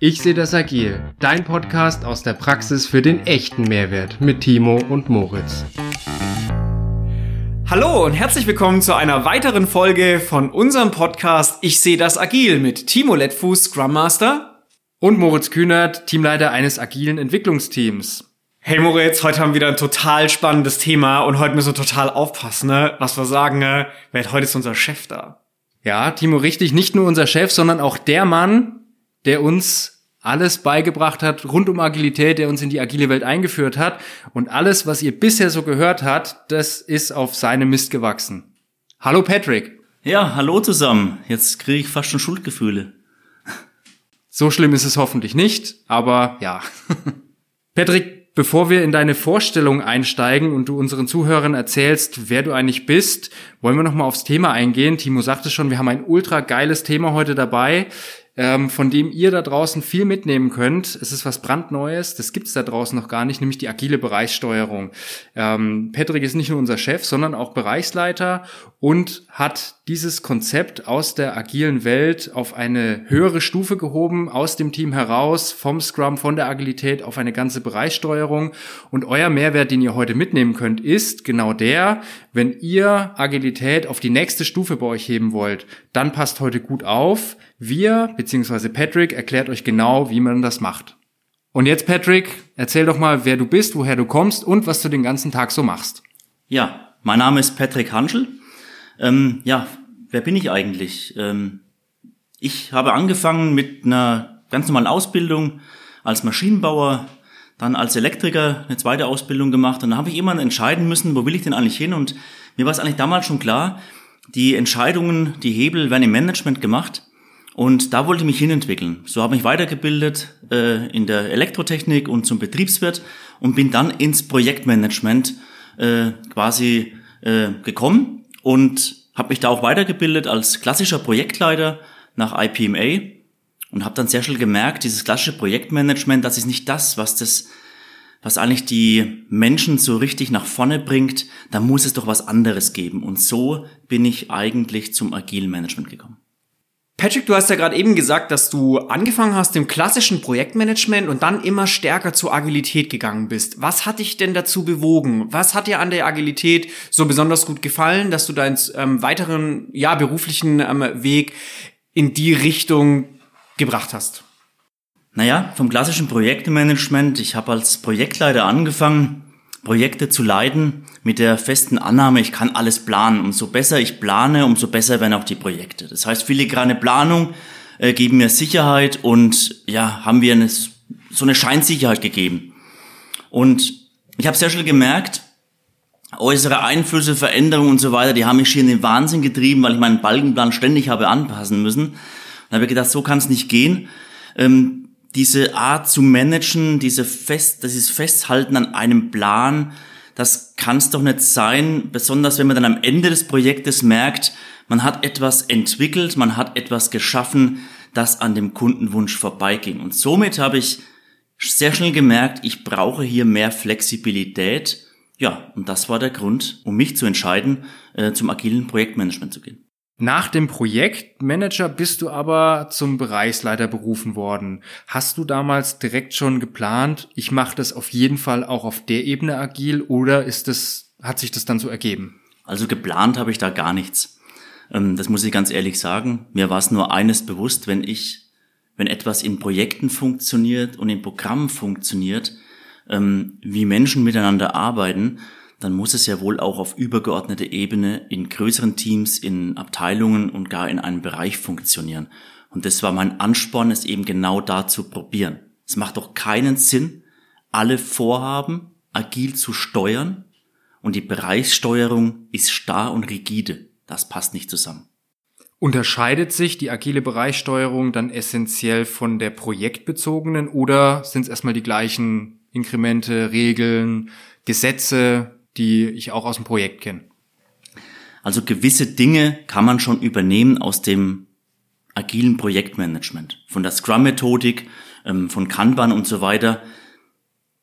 Ich sehe das agil, dein Podcast aus der Praxis für den echten Mehrwert mit Timo und Moritz. Hallo und herzlich willkommen zu einer weiteren Folge von unserem Podcast Ich sehe das agil mit Timo Lettfuß, Scrum Master und Moritz Kühnert, Teamleiter eines agilen Entwicklungsteams. Hey Moritz, heute haben wir wieder ein total spannendes Thema und heute müssen wir total aufpassen, ne? was wir sagen. Ne? Heute ist unser Chef da. Ja, Timo, richtig. Nicht nur unser Chef, sondern auch der Mann, der uns alles beigebracht hat rund um Agilität, der uns in die agile Welt eingeführt hat. Und alles, was ihr bisher so gehört habt, das ist auf seine Mist gewachsen. Hallo Patrick. Ja, hallo zusammen. Jetzt kriege ich fast schon Schuldgefühle. So schlimm ist es hoffentlich nicht, aber ja. Patrick, Bevor wir in deine Vorstellung einsteigen und du unseren Zuhörern erzählst, wer du eigentlich bist, wollen wir nochmal aufs Thema eingehen. Timo sagte schon, wir haben ein ultra geiles Thema heute dabei ähm, von dem ihr da draußen viel mitnehmen könnt. Es ist was brandneues, das gibt's da draußen noch gar nicht, nämlich die agile Bereichssteuerung. Ähm, Patrick ist nicht nur unser Chef, sondern auch Bereichsleiter und hat dieses Konzept aus der agilen Welt auf eine höhere Stufe gehoben, aus dem Team heraus, vom Scrum, von der Agilität auf eine ganze Bereichssteuerung. Und euer Mehrwert, den ihr heute mitnehmen könnt, ist genau der, wenn ihr Agilität auf die nächste Stufe bei euch heben wollt, dann passt heute gut auf. Wir, beziehungsweise Patrick, erklärt euch genau, wie man das macht. Und jetzt, Patrick, erzähl doch mal, wer du bist, woher du kommst und was du den ganzen Tag so machst. Ja, mein Name ist Patrick Hanschel. Ähm, ja, wer bin ich eigentlich? Ähm, ich habe angefangen mit einer ganz normalen Ausbildung als Maschinenbauer, dann als Elektriker eine zweite Ausbildung gemacht und dann habe ich immer entscheiden müssen, wo will ich denn eigentlich hin und mir war es eigentlich damals schon klar, die Entscheidungen, die Hebel werden im Management gemacht und da wollte ich mich hinentwickeln. So habe ich weitergebildet äh, in der Elektrotechnik und zum Betriebswirt und bin dann ins Projektmanagement äh, quasi äh, gekommen und habe mich da auch weitergebildet als klassischer Projektleiter nach IPMA und habe dann sehr schnell gemerkt, dieses klassische Projektmanagement, das ist nicht das, was das was eigentlich die Menschen so richtig nach vorne bringt, da muss es doch was anderes geben. Und so bin ich eigentlich zum agilen Management gekommen. Patrick, du hast ja gerade eben gesagt, dass du angefangen hast im klassischen Projektmanagement und dann immer stärker zur Agilität gegangen bist. Was hat dich denn dazu bewogen? Was hat dir an der Agilität so besonders gut gefallen, dass du deinen ähm, weiteren, ja, beruflichen ähm, Weg in die Richtung gebracht hast? Naja, vom klassischen Projektmanagement, ich habe als Projektleiter angefangen, Projekte zu leiten mit der festen Annahme, ich kann alles planen. Umso besser ich plane, umso besser werden auch die Projekte. Das heißt, filigrane Planung äh, geben mir Sicherheit und ja, haben wir eine, so eine Scheinsicherheit gegeben. Und ich habe sehr schnell gemerkt, äußere Einflüsse, Veränderungen und so weiter, die haben mich hier in den Wahnsinn getrieben, weil ich meinen Balkenplan ständig habe anpassen müssen. Und habe gedacht, so kann es nicht gehen. Ähm, diese Art zu managen, diese Fest, dieses Festhalten an einem Plan, das kann es doch nicht sein, besonders wenn man dann am Ende des Projektes merkt, man hat etwas entwickelt, man hat etwas geschaffen, das an dem Kundenwunsch vorbeiging. Und somit habe ich sehr schnell gemerkt, ich brauche hier mehr Flexibilität. Ja, und das war der Grund, um mich zu entscheiden, äh, zum agilen Projektmanagement zu gehen. Nach dem Projektmanager bist du aber zum Bereichsleiter berufen worden. Hast du damals direkt schon geplant, ich mache das auf jeden Fall auch auf der Ebene agil oder ist das, hat sich das dann so ergeben? Also geplant habe ich da gar nichts. Ähm, das muss ich ganz ehrlich sagen. Mir war es nur eines bewusst, wenn ich, wenn etwas in Projekten funktioniert und in Programmen funktioniert, ähm, wie Menschen miteinander arbeiten, dann muss es ja wohl auch auf übergeordnete Ebene in größeren Teams, in Abteilungen und gar in einem Bereich funktionieren. Und das war mein Ansporn, es eben genau da zu probieren. Es macht doch keinen Sinn, alle Vorhaben agil zu steuern und die Bereichssteuerung ist starr und rigide. Das passt nicht zusammen. Unterscheidet sich die agile Bereichssteuerung dann essentiell von der projektbezogenen oder sind es erstmal die gleichen Inkremente, Regeln, Gesetze, die ich auch aus dem Projekt kenne. Also gewisse Dinge kann man schon übernehmen aus dem agilen Projektmanagement, von der Scrum-Methodik, ähm, von Kanban und so weiter.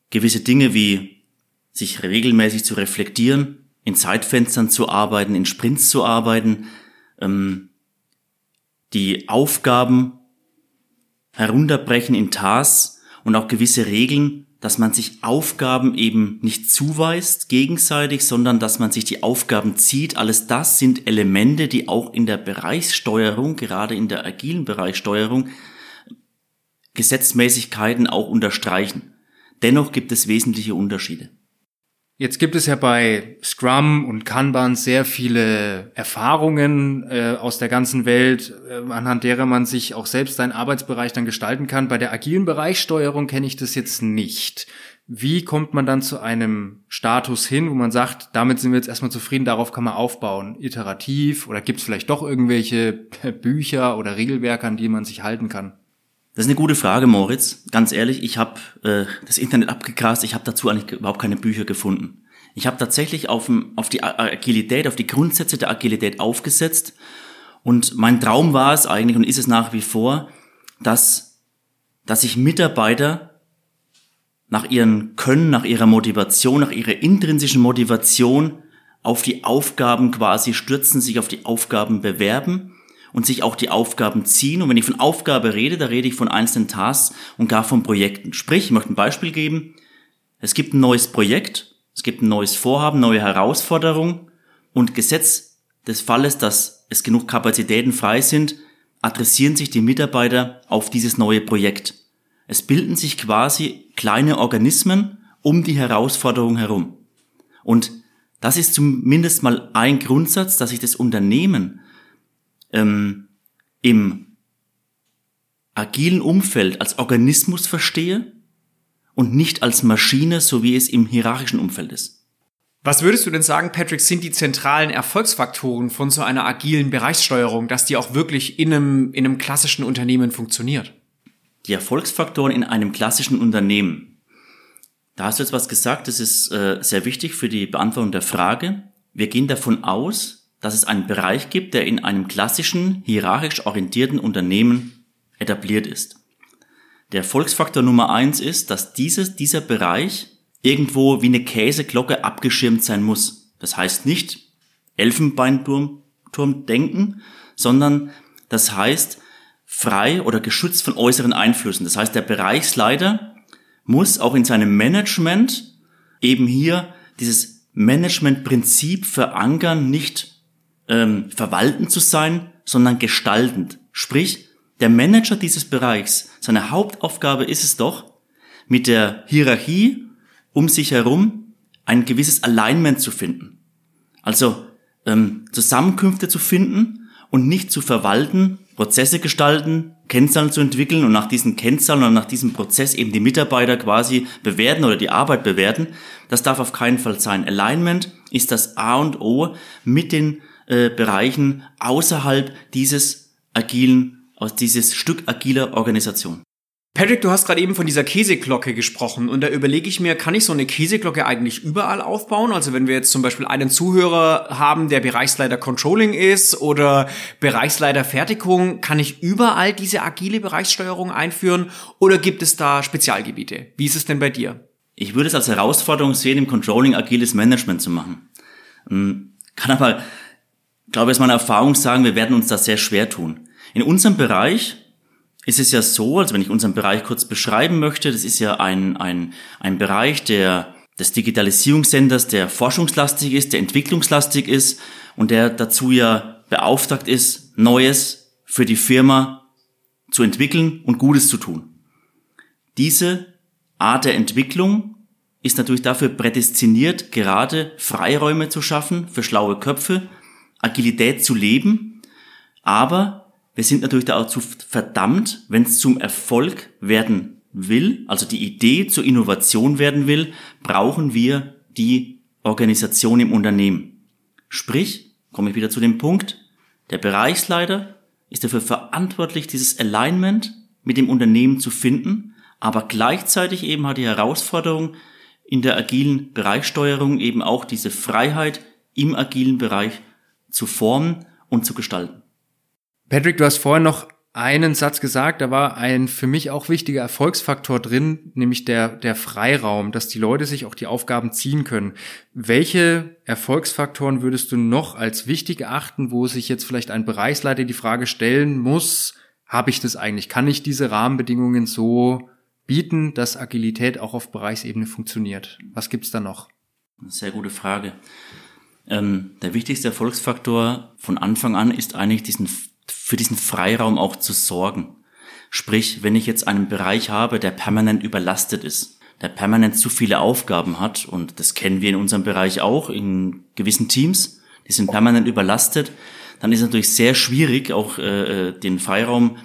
Gewisse Dinge wie sich regelmäßig zu reflektieren, in Zeitfenstern zu arbeiten, in Sprints zu arbeiten, ähm, die Aufgaben herunterbrechen in Tasks und auch gewisse Regeln, dass man sich Aufgaben eben nicht zuweist gegenseitig, sondern dass man sich die Aufgaben zieht. Alles das sind Elemente, die auch in der Bereichssteuerung, gerade in der agilen Bereichssteuerung, Gesetzmäßigkeiten auch unterstreichen. Dennoch gibt es wesentliche Unterschiede. Jetzt gibt es ja bei Scrum und Kanban sehr viele Erfahrungen äh, aus der ganzen Welt, äh, anhand derer man sich auch selbst seinen Arbeitsbereich dann gestalten kann. Bei der agilen Bereichssteuerung kenne ich das jetzt nicht. Wie kommt man dann zu einem Status hin, wo man sagt, damit sind wir jetzt erstmal zufrieden, darauf kann man aufbauen, iterativ oder gibt es vielleicht doch irgendwelche Bücher oder Regelwerke, an die man sich halten kann? Das ist eine gute Frage, Moritz. Ganz ehrlich, ich habe äh, das Internet abgegrast, ich habe dazu eigentlich überhaupt keine Bücher gefunden. Ich habe tatsächlich auf, auf die Agilität, auf die Grundsätze der Agilität aufgesetzt und mein Traum war es eigentlich und ist es nach wie vor, dass, dass sich Mitarbeiter nach ihren Können, nach ihrer Motivation, nach ihrer intrinsischen Motivation auf die Aufgaben quasi stürzen, sich auf die Aufgaben bewerben und sich auch die Aufgaben ziehen. Und wenn ich von Aufgabe rede, da rede ich von einzelnen Tasks und gar von Projekten. Sprich, ich möchte ein Beispiel geben. Es gibt ein neues Projekt, es gibt ein neues Vorhaben, neue Herausforderung und Gesetz des Falles, dass es genug Kapazitäten frei sind, adressieren sich die Mitarbeiter auf dieses neue Projekt. Es bilden sich quasi kleine Organismen um die Herausforderung herum. Und das ist zumindest mal ein Grundsatz, dass sich das Unternehmen ähm, im agilen Umfeld als Organismus verstehe und nicht als Maschine, so wie es im hierarchischen Umfeld ist. Was würdest du denn sagen, Patrick, sind die zentralen Erfolgsfaktoren von so einer agilen Bereichssteuerung, dass die auch wirklich in einem, in einem klassischen Unternehmen funktioniert? Die Erfolgsfaktoren in einem klassischen Unternehmen. Da hast du jetzt was gesagt, das ist äh, sehr wichtig für die Beantwortung der Frage. Wir gehen davon aus, dass es einen Bereich gibt, der in einem klassischen, hierarchisch orientierten Unternehmen etabliert ist. Der Erfolgsfaktor Nummer eins ist, dass dieses, dieser Bereich irgendwo wie eine Käseglocke abgeschirmt sein muss. Das heißt nicht Elfenbeinturm Turm denken, sondern das heißt frei oder geschützt von äußeren Einflüssen. Das heißt, der Bereichsleiter muss auch in seinem Management eben hier dieses Managementprinzip verankern, nicht ähm, verwaltend zu sein, sondern gestaltend. Sprich, der Manager dieses Bereichs, seine Hauptaufgabe ist es doch, mit der Hierarchie um sich herum ein gewisses Alignment zu finden. Also ähm, Zusammenkünfte zu finden und nicht zu verwalten, Prozesse gestalten, Kennzahlen zu entwickeln und nach diesen Kennzahlen oder nach diesem Prozess eben die Mitarbeiter quasi bewerten oder die Arbeit bewerten. Das darf auf keinen Fall sein. Alignment ist das A und O mit den äh, Bereichen außerhalb dieses agilen, aus dieses Stück agiler Organisation. Patrick, du hast gerade eben von dieser Käseglocke gesprochen und da überlege ich mir, kann ich so eine Käseglocke eigentlich überall aufbauen? Also wenn wir jetzt zum Beispiel einen Zuhörer haben, der Bereichsleiter Controlling ist oder Bereichsleiter Fertigung, kann ich überall diese agile Bereichssteuerung einführen oder gibt es da Spezialgebiete? Wie ist es denn bei dir? Ich würde es als Herausforderung sehen, im Controlling agiles Management zu machen. Hm, kann aber glaube, aus meiner Erfahrung sagen, wir werden uns da sehr schwer tun. In unserem Bereich ist es ja so, also wenn ich unseren Bereich kurz beschreiben möchte, das ist ja ein, ein, ein Bereich der, des Digitalisierungssenders, der forschungslastig ist, der entwicklungslastig ist und der dazu ja beauftragt ist, Neues für die Firma zu entwickeln und Gutes zu tun. Diese Art der Entwicklung ist natürlich dafür prädestiniert, gerade Freiräume zu schaffen für schlaue Köpfe, Agilität zu leben, aber wir sind natürlich dazu verdammt, wenn es zum Erfolg werden will, also die Idee zur Innovation werden will, brauchen wir die Organisation im Unternehmen. Sprich, komme ich wieder zu dem Punkt, der Bereichsleiter ist dafür verantwortlich, dieses Alignment mit dem Unternehmen zu finden, aber gleichzeitig eben hat die Herausforderung in der agilen Bereichssteuerung eben auch diese Freiheit im agilen Bereich zu formen und zu gestalten. Patrick, du hast vorhin noch einen Satz gesagt, da war ein für mich auch wichtiger Erfolgsfaktor drin, nämlich der, der Freiraum, dass die Leute sich auch die Aufgaben ziehen können. Welche Erfolgsfaktoren würdest du noch als wichtig erachten, wo sich jetzt vielleicht ein Bereichsleiter die Frage stellen muss, habe ich das eigentlich? Kann ich diese Rahmenbedingungen so bieten, dass Agilität auch auf Bereichsebene funktioniert? Was gibt's da noch? Sehr gute Frage. Ähm, der wichtigste Erfolgsfaktor von Anfang an ist eigentlich diesen, für diesen Freiraum auch zu sorgen. Sprich, wenn ich jetzt einen Bereich habe, der permanent überlastet ist, der permanent zu viele Aufgaben hat, und das kennen wir in unserem Bereich auch, in gewissen Teams, die sind permanent überlastet, dann ist natürlich sehr schwierig, auch äh, äh, den Freiraum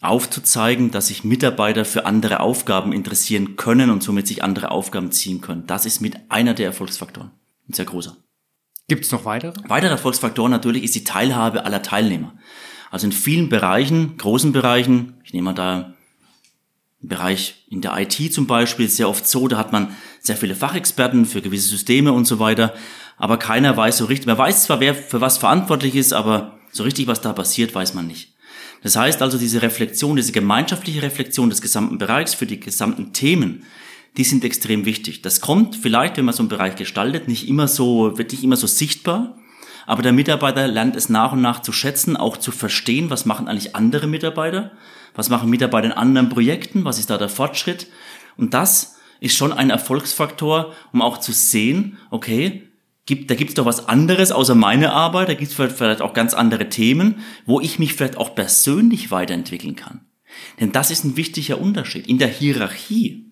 aufzuzeigen, dass sich Mitarbeiter für andere Aufgaben interessieren können und somit sich andere Aufgaben ziehen können. Das ist mit einer der Erfolgsfaktoren. Ein sehr großer. Gibt es noch weitere? Weitere Erfolgsfaktoren natürlich ist die Teilhabe aller Teilnehmer. Also in vielen Bereichen, großen Bereichen, ich nehme mal da im Bereich in der IT zum Beispiel, sehr oft so, da hat man sehr viele Fachexperten für gewisse Systeme und so weiter, aber keiner weiß so richtig, man weiß zwar, wer für was verantwortlich ist, aber so richtig, was da passiert, weiß man nicht. Das heißt also, diese Reflexion, diese gemeinschaftliche Reflexion des gesamten Bereichs für die gesamten Themen, die sind extrem wichtig. Das kommt vielleicht, wenn man so einen Bereich gestaltet, nicht immer so, wird nicht immer so sichtbar. Aber der Mitarbeiter lernt es nach und nach zu schätzen, auch zu verstehen, was machen eigentlich andere Mitarbeiter, was machen Mitarbeiter in anderen Projekten, was ist da der Fortschritt. Und das ist schon ein Erfolgsfaktor, um auch zu sehen, okay, gibt, da gibt es doch was anderes außer meine Arbeit, da gibt es vielleicht auch ganz andere Themen, wo ich mich vielleicht auch persönlich weiterentwickeln kann. Denn das ist ein wichtiger Unterschied. In der Hierarchie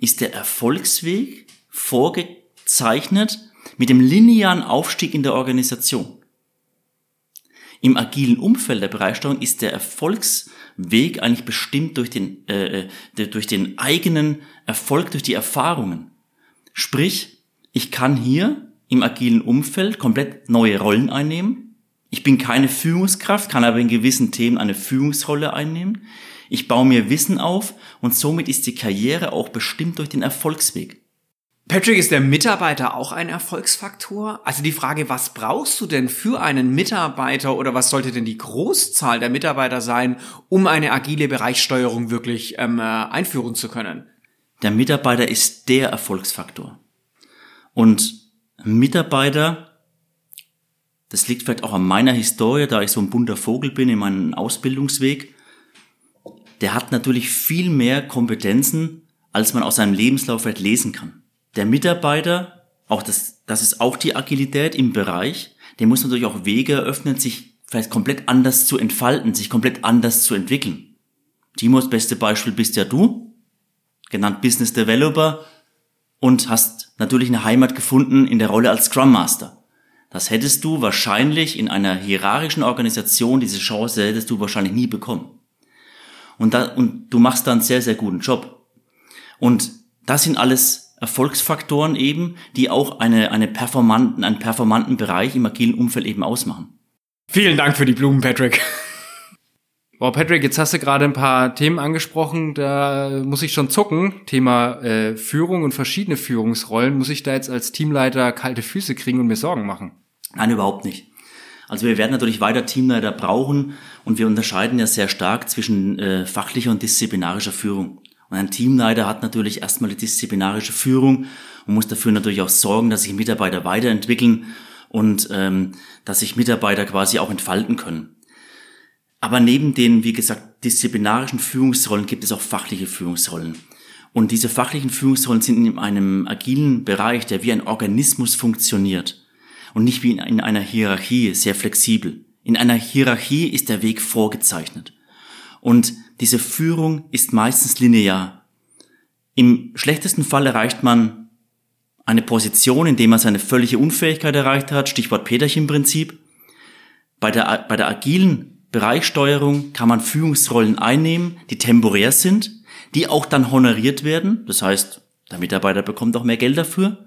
ist der Erfolgsweg vorgezeichnet mit dem linearen Aufstieg in der Organisation. Im agilen Umfeld der Bereichssteuerung ist der Erfolgsweg eigentlich bestimmt durch den, äh, äh durch den eigenen Erfolg, durch die Erfahrungen. Sprich, ich kann hier im agilen Umfeld komplett neue Rollen einnehmen. Ich bin keine Führungskraft, kann aber in gewissen Themen eine Führungsrolle einnehmen. Ich baue mir Wissen auf und somit ist die Karriere auch bestimmt durch den Erfolgsweg. Patrick, ist der Mitarbeiter auch ein Erfolgsfaktor? Also die Frage, was brauchst du denn für einen Mitarbeiter oder was sollte denn die Großzahl der Mitarbeiter sein, um eine agile Bereichssteuerung wirklich ähm, äh, einführen zu können? Der Mitarbeiter ist der Erfolgsfaktor. Und Mitarbeiter, das liegt vielleicht auch an meiner Historie, da ich so ein bunter Vogel bin in meinem Ausbildungsweg, der hat natürlich viel mehr Kompetenzen, als man aus seinem Lebenslauf vielleicht lesen kann. Der Mitarbeiter, auch das, das ist auch die Agilität im Bereich, der muss natürlich auch Wege eröffnen, sich vielleicht komplett anders zu entfalten, sich komplett anders zu entwickeln. Timo, das beste Beispiel bist ja du, genannt Business Developer, und hast natürlich eine Heimat gefunden in der Rolle als Scrum Master. Das hättest du wahrscheinlich in einer hierarchischen Organisation, diese Chance hättest du wahrscheinlich nie bekommen. Und, da, und du machst da einen sehr, sehr guten Job. Und das sind alles Erfolgsfaktoren eben, die auch eine, eine performanten, einen performanten Bereich im agilen Umfeld eben ausmachen. Vielen Dank für die Blumen, Patrick. Boah, Patrick, jetzt hast du gerade ein paar Themen angesprochen, da muss ich schon zucken. Thema äh, Führung und verschiedene Führungsrollen. Muss ich da jetzt als Teamleiter kalte Füße kriegen und mir Sorgen machen? Nein, überhaupt nicht. Also wir werden natürlich weiter Teamleiter brauchen und wir unterscheiden ja sehr stark zwischen äh, fachlicher und disziplinarischer Führung. Und ein Teamleiter hat natürlich erstmal die disziplinarische Führung und muss dafür natürlich auch sorgen, dass sich Mitarbeiter weiterentwickeln und ähm, dass sich Mitarbeiter quasi auch entfalten können. Aber neben den, wie gesagt, disziplinarischen Führungsrollen gibt es auch fachliche Führungsrollen. Und diese fachlichen Führungsrollen sind in einem agilen Bereich, der wie ein Organismus funktioniert und nicht wie in einer Hierarchie sehr flexibel. In einer Hierarchie ist der Weg vorgezeichnet. Und diese Führung ist meistens linear. Im schlechtesten Fall erreicht man eine Position, in der man seine völlige Unfähigkeit erreicht hat, Stichwort Peterchen-Prinzip. Bei der, bei der agilen Bereichssteuerung kann man Führungsrollen einnehmen, die temporär sind, die auch dann honoriert werden. Das heißt, der Mitarbeiter bekommt auch mehr Geld dafür,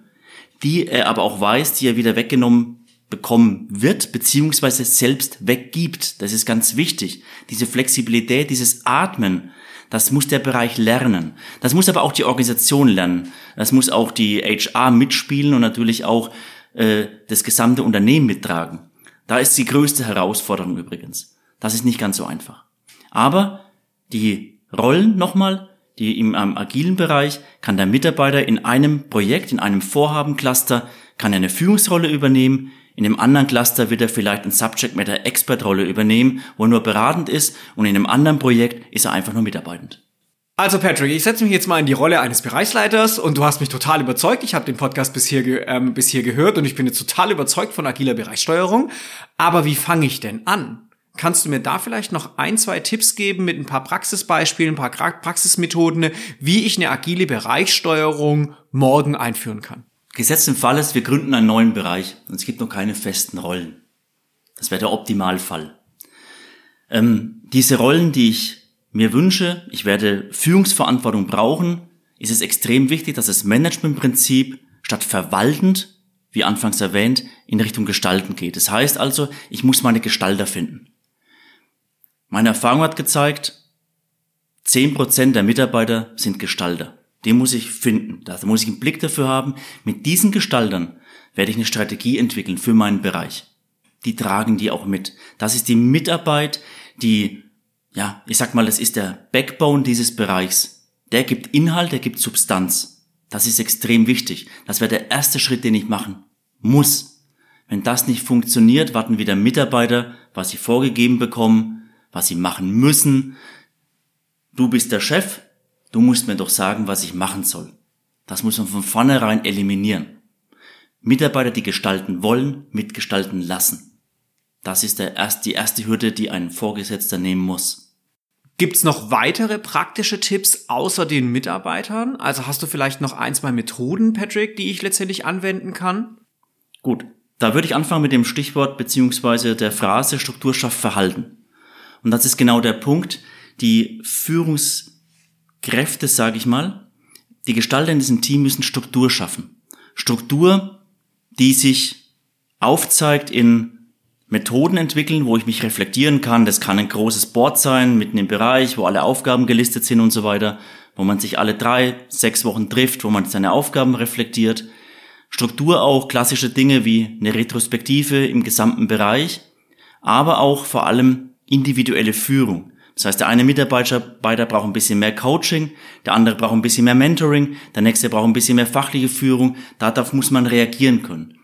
die er aber auch weiß, die er wieder weggenommen bekommen wird, beziehungsweise selbst weggibt. Das ist ganz wichtig. Diese Flexibilität, dieses Atmen, das muss der Bereich lernen. Das muss aber auch die Organisation lernen. Das muss auch die HR mitspielen und natürlich auch äh, das gesamte Unternehmen mittragen. Da ist die größte Herausforderung übrigens. Das ist nicht ganz so einfach. Aber die Rollen nochmal, die im, im agilen Bereich kann der Mitarbeiter in einem Projekt, in einem Vorhabencluster, kann eine Führungsrolle übernehmen, In dem anderen Cluster wird er vielleicht ein Subject Matter Expert Rolle übernehmen, wo er nur beratend ist und in einem anderen Projekt ist er einfach nur mitarbeitend. Also Patrick, ich setze mich jetzt mal in die Rolle eines Bereichsleiters und du hast mich total überzeugt. Ich habe den Podcast bis hier, ähm, bis hier gehört und ich bin jetzt total überzeugt von agiler Bereichssteuerung. Aber wie fange ich denn an? Kannst du mir da vielleicht noch ein, zwei Tipps geben mit ein paar Praxisbeispielen, ein paar Praxismethoden, wie ich eine agile Bereichssteuerung morgen einführen kann? Gesetzt im Fall ist, wir gründen einen neuen Bereich und es gibt noch keine festen Rollen. Das wäre der Optimalfall. Ähm, diese Rollen, die ich mir wünsche, ich werde Führungsverantwortung brauchen, ist es extrem wichtig, dass das Managementprinzip statt verwaltend, wie anfangs erwähnt, in Richtung Gestalten geht. Das heißt also, ich muss meine Gestalter finden. Meine Erfahrung hat gezeigt, 10% der Mitarbeiter sind Gestalter. Den muss ich finden. Da muss ich einen Blick dafür haben. Mit diesen Gestaltern werde ich eine Strategie entwickeln für meinen Bereich. Die tragen die auch mit. Das ist die Mitarbeit, die ja, ich sag mal, es ist der Backbone dieses Bereichs. Der gibt Inhalt, der gibt Substanz. Das ist extrem wichtig. Das wäre der erste Schritt, den ich machen muss. Wenn das nicht funktioniert, warten wieder Mitarbeiter, was sie vorgegeben bekommen, was sie machen müssen. Du bist der Chef, du musst mir doch sagen, was ich machen soll. Das muss man von vornherein eliminieren. Mitarbeiter, die gestalten wollen, mitgestalten lassen. Das ist der erst, die erste Hürde, die ein Vorgesetzter nehmen muss. Gibt's noch weitere praktische Tipps außer den Mitarbeitern? Also hast du vielleicht noch ein, zwei Methoden, Patrick, die ich letztendlich anwenden kann? Gut, da würde ich anfangen mit dem Stichwort beziehungsweise der Phrase Struktur schafft Verhalten. Und das ist genau der Punkt. Die Führungskräfte, sage ich mal, die Gestalter in diesem Team müssen Struktur schaffen. Struktur, die sich aufzeigt in Methoden entwickeln, wo ich mich reflektieren kann. Das kann ein großes Board sein, mitten im Bereich, wo alle Aufgaben gelistet sind und so weiter, wo man sich alle drei, sechs Wochen trifft, wo man seine Aufgaben reflektiert. Struktur auch klassische Dinge wie eine Retrospektive im gesamten Bereich, aber auch vor allem individuelle Führung. Das heißt, der eine Mitarbeiter braucht ein bisschen mehr Coaching, der andere braucht ein bisschen mehr Mentoring, der nächste braucht ein bisschen mehr fachliche Führung. Darauf muss man reagieren können.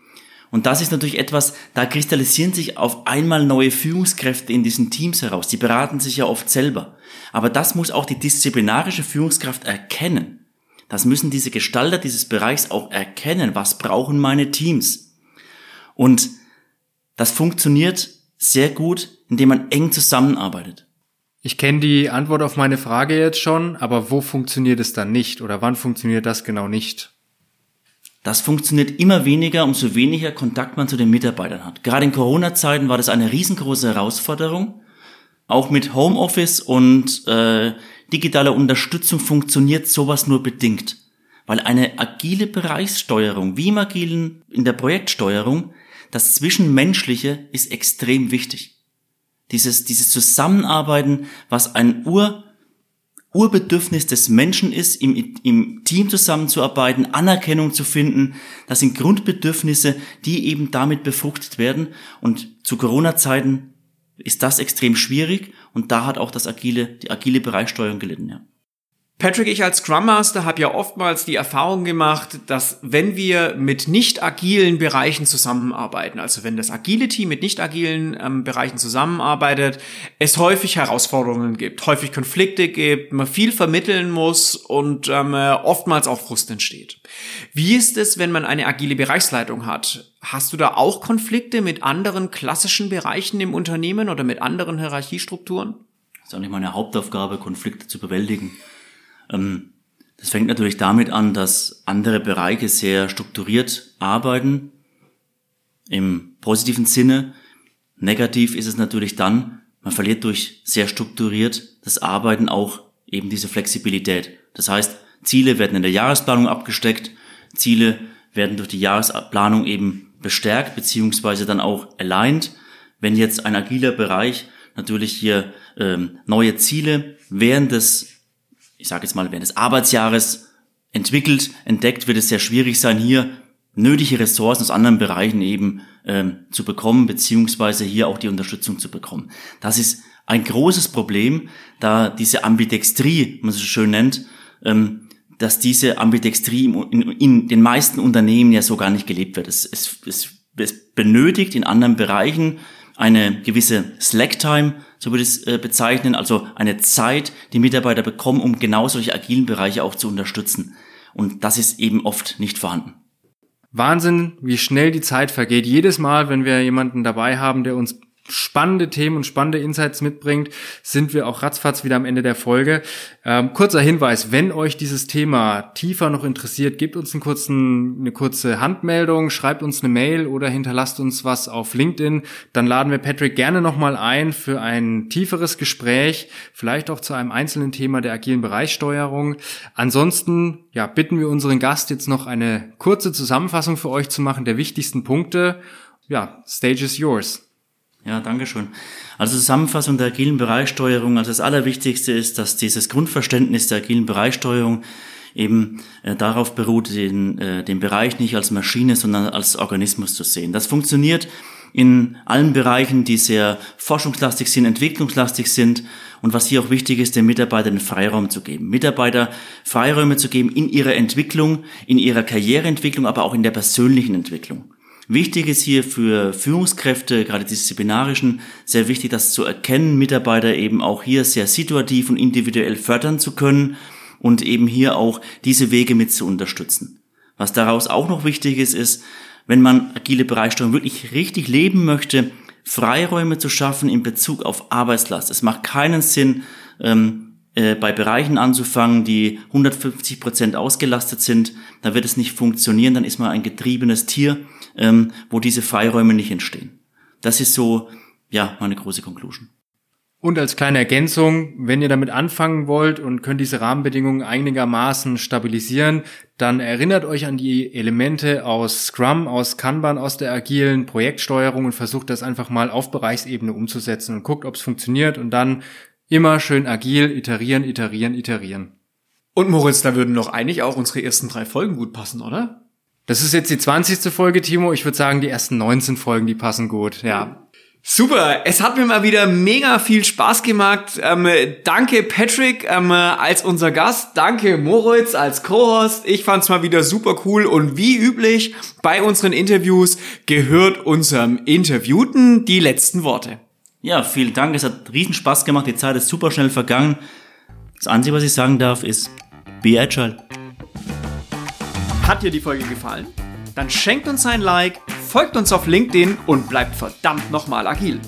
Und das ist natürlich etwas, da kristallisieren sich auf einmal neue Führungskräfte in diesen Teams heraus. Die beraten sich ja oft selber. Aber das muss auch die disziplinarische Führungskraft erkennen. Das müssen diese Gestalter dieses Bereichs auch erkennen. Was brauchen meine Teams? Und das funktioniert sehr gut, indem man eng zusammenarbeitet. Ich kenne die Antwort auf meine Frage jetzt schon, aber wo funktioniert es dann nicht oder wann funktioniert das genau nicht? Das funktioniert immer weniger, umso weniger Kontakt man zu den Mitarbeitern hat. Gerade in Corona-Zeiten war das eine riesengroße Herausforderung. Auch mit Homeoffice und äh, digitaler Unterstützung funktioniert sowas nur bedingt. Weil eine agile Bereichssteuerung, wie im agilen in der Projektsteuerung, das Zwischenmenschliche ist extrem wichtig. Dieses, dieses Zusammenarbeiten, was ein Ur Urbedürfnis des Menschen ist, im, im Team zusammenzuarbeiten, Anerkennung zu finden. Das sind Grundbedürfnisse, die eben damit befruchtet werden. Und zu Corona-Zeiten ist das extrem schwierig und da hat auch das agile, die agile Bereichssteuerung gelitten, ja. Patrick, ich als Scrum Master habe ja oftmals die Erfahrung gemacht, dass wenn wir mit nicht agilen Bereichen zusammenarbeiten, also wenn das agile Team mit nicht agilen ähm, Bereichen zusammenarbeitet, es häufig Herausforderungen gibt, häufig Konflikte gibt, man viel vermitteln muss und ähm, oftmals auch Frust entsteht. Wie ist es, wenn man eine agile Bereichsleitung hat? Hast du da auch Konflikte mit anderen klassischen Bereichen im Unternehmen oder mit anderen Hierarchiestrukturen? Das ist auch nicht meine Hauptaufgabe, Konflikte zu bewältigen. Ähm, das fängt natürlich damit an, dass andere Bereiche sehr strukturiert arbeiten. Im positiven Sinne. Negativ ist es natürlich dann, man verliert durch sehr strukturiert das Arbeiten auch eben diese Flexibilität. Das heißt, Ziele werden in der Jahresplanung abgesteckt, Ziele werden durch die Jahresplanung eben bestärkt, beziehungsweise dann auch aligned. Wenn jetzt ein agiler Bereich natürlich hier ähm, neue Ziele während des ich sage jetzt mal, während des Arbeitsjahres entwickelt, entdeckt, wird es sehr schwierig sein, hier nötige Ressourcen aus anderen Bereichen eben ähm, zu bekommen, beziehungsweise hier auch die Unterstützung zu bekommen. Das ist ein großes Problem, da diese Ambidextrie, man es so schön nennt, ähm, dass diese Ambidextrie in, in, in, den meisten Unternehmen ja so gar nicht gelebt wird. Es, es, es es benötigt in anderen Bereichen eine gewisse Slack-Time, so würde ich es äh, bezeichnen, also eine Zeit, die Mitarbeiter bekommen, um genau solche agilen Bereiche auch zu unterstützen. Und das ist eben oft nicht vorhanden. Wahnsinn, wie schnell die Zeit vergeht. Jedes Mal, wenn wir jemanden dabei haben, der uns spannende Themen und spannende Insights mitbringt, sind wir auch ratzfatz wieder am Ende der Folge. Ähm, kurzer Hinweis, wenn euch dieses Thema tiefer noch interessiert, gebt uns einen kurzen, eine kurze Handmeldung, schreibt uns eine Mail oder hinterlasst uns was auf LinkedIn. Dann laden wir Patrick gerne nochmal ein für ein tieferes Gespräch, vielleicht auch zu einem einzelnen Thema der agilen Bereichssteuerung. Ansonsten ja, bitten wir unseren Gast jetzt noch eine kurze Zusammenfassung für euch zu machen der wichtigsten Punkte. Ja, stage is yours. Ja, danke schön. Also Zusammenfassung der agilen Bereichssteuerung. Also das Allerwichtigste ist, dass dieses Grundverständnis der agilen Bereichssteuerung eben äh, darauf beruht, den, äh, den Bereich nicht als Maschine, sondern als Organismus zu sehen. Das funktioniert in allen Bereichen, die sehr forschungslastig sind, entwicklungslastig sind und was hier auch wichtig ist, den Mitarbeitern Freiraum zu geben. Mitarbeiter Freiräume zu geben in ihrer Entwicklung, in ihrer Karriereentwicklung, aber auch in der persönlichen Entwicklung. Wichtig ist hier für Führungskräfte, gerade disziplinarischen, sehr wichtig, das zu erkennen, Mitarbeiter eben auch hier sehr situativ und individuell fördern zu können und eben hier auch diese Wege mit zu unterstützen. Was daraus auch noch wichtig ist, ist, wenn man agile Bereichssteuerung wirklich richtig leben möchte, Freiräume zu schaffen in Bezug auf Arbeitslast. Es macht keinen Sinn, ähm, äh, bei Bereichen anzufangen, die 150 Prozent ausgelastet sind, da wird es nicht funktionieren, dann ist man ein getriebenes Tier, ähm, wo diese Freiräume nicht entstehen. Das ist so, ja, meine große Conclusion. Und als kleine Ergänzung, wenn ihr damit anfangen wollt und könnt diese Rahmenbedingungen einigermaßen stabilisieren, dann erinnert euch an die Elemente aus Scrum, aus Kanban, aus der agilen Projektsteuerung und versucht das einfach mal auf Bereichsebene umzusetzen und guckt, ob es funktioniert und dann Immer schön agil, iterieren, iterieren, iterieren. Und Moritz, da würden doch eigentlich auch unsere ersten drei Folgen gut passen, oder? Das ist jetzt die 20. Folge, Timo. Ich würde sagen, die ersten 19 Folgen, die passen gut, ja. Super, es hat mir mal wieder mega viel Spaß gemacht. Ähm, danke Patrick ähm, als unser Gast, danke Moritz als Co-Host. Ich fand's mal wieder super cool und wie üblich bei unseren Interviews gehört unserem Interviewten die letzten Worte. Ja, vielen Dank. Es hat riesen Spaß gemacht. Die Zeit ist super schnell vergangen. Das Einzige, was ich sagen darf, ist be agile. Hat dir die Folge gefallen? Dann schenkt uns ein Like, folgt uns auf LinkedIn und bleibt verdammt nochmal agil.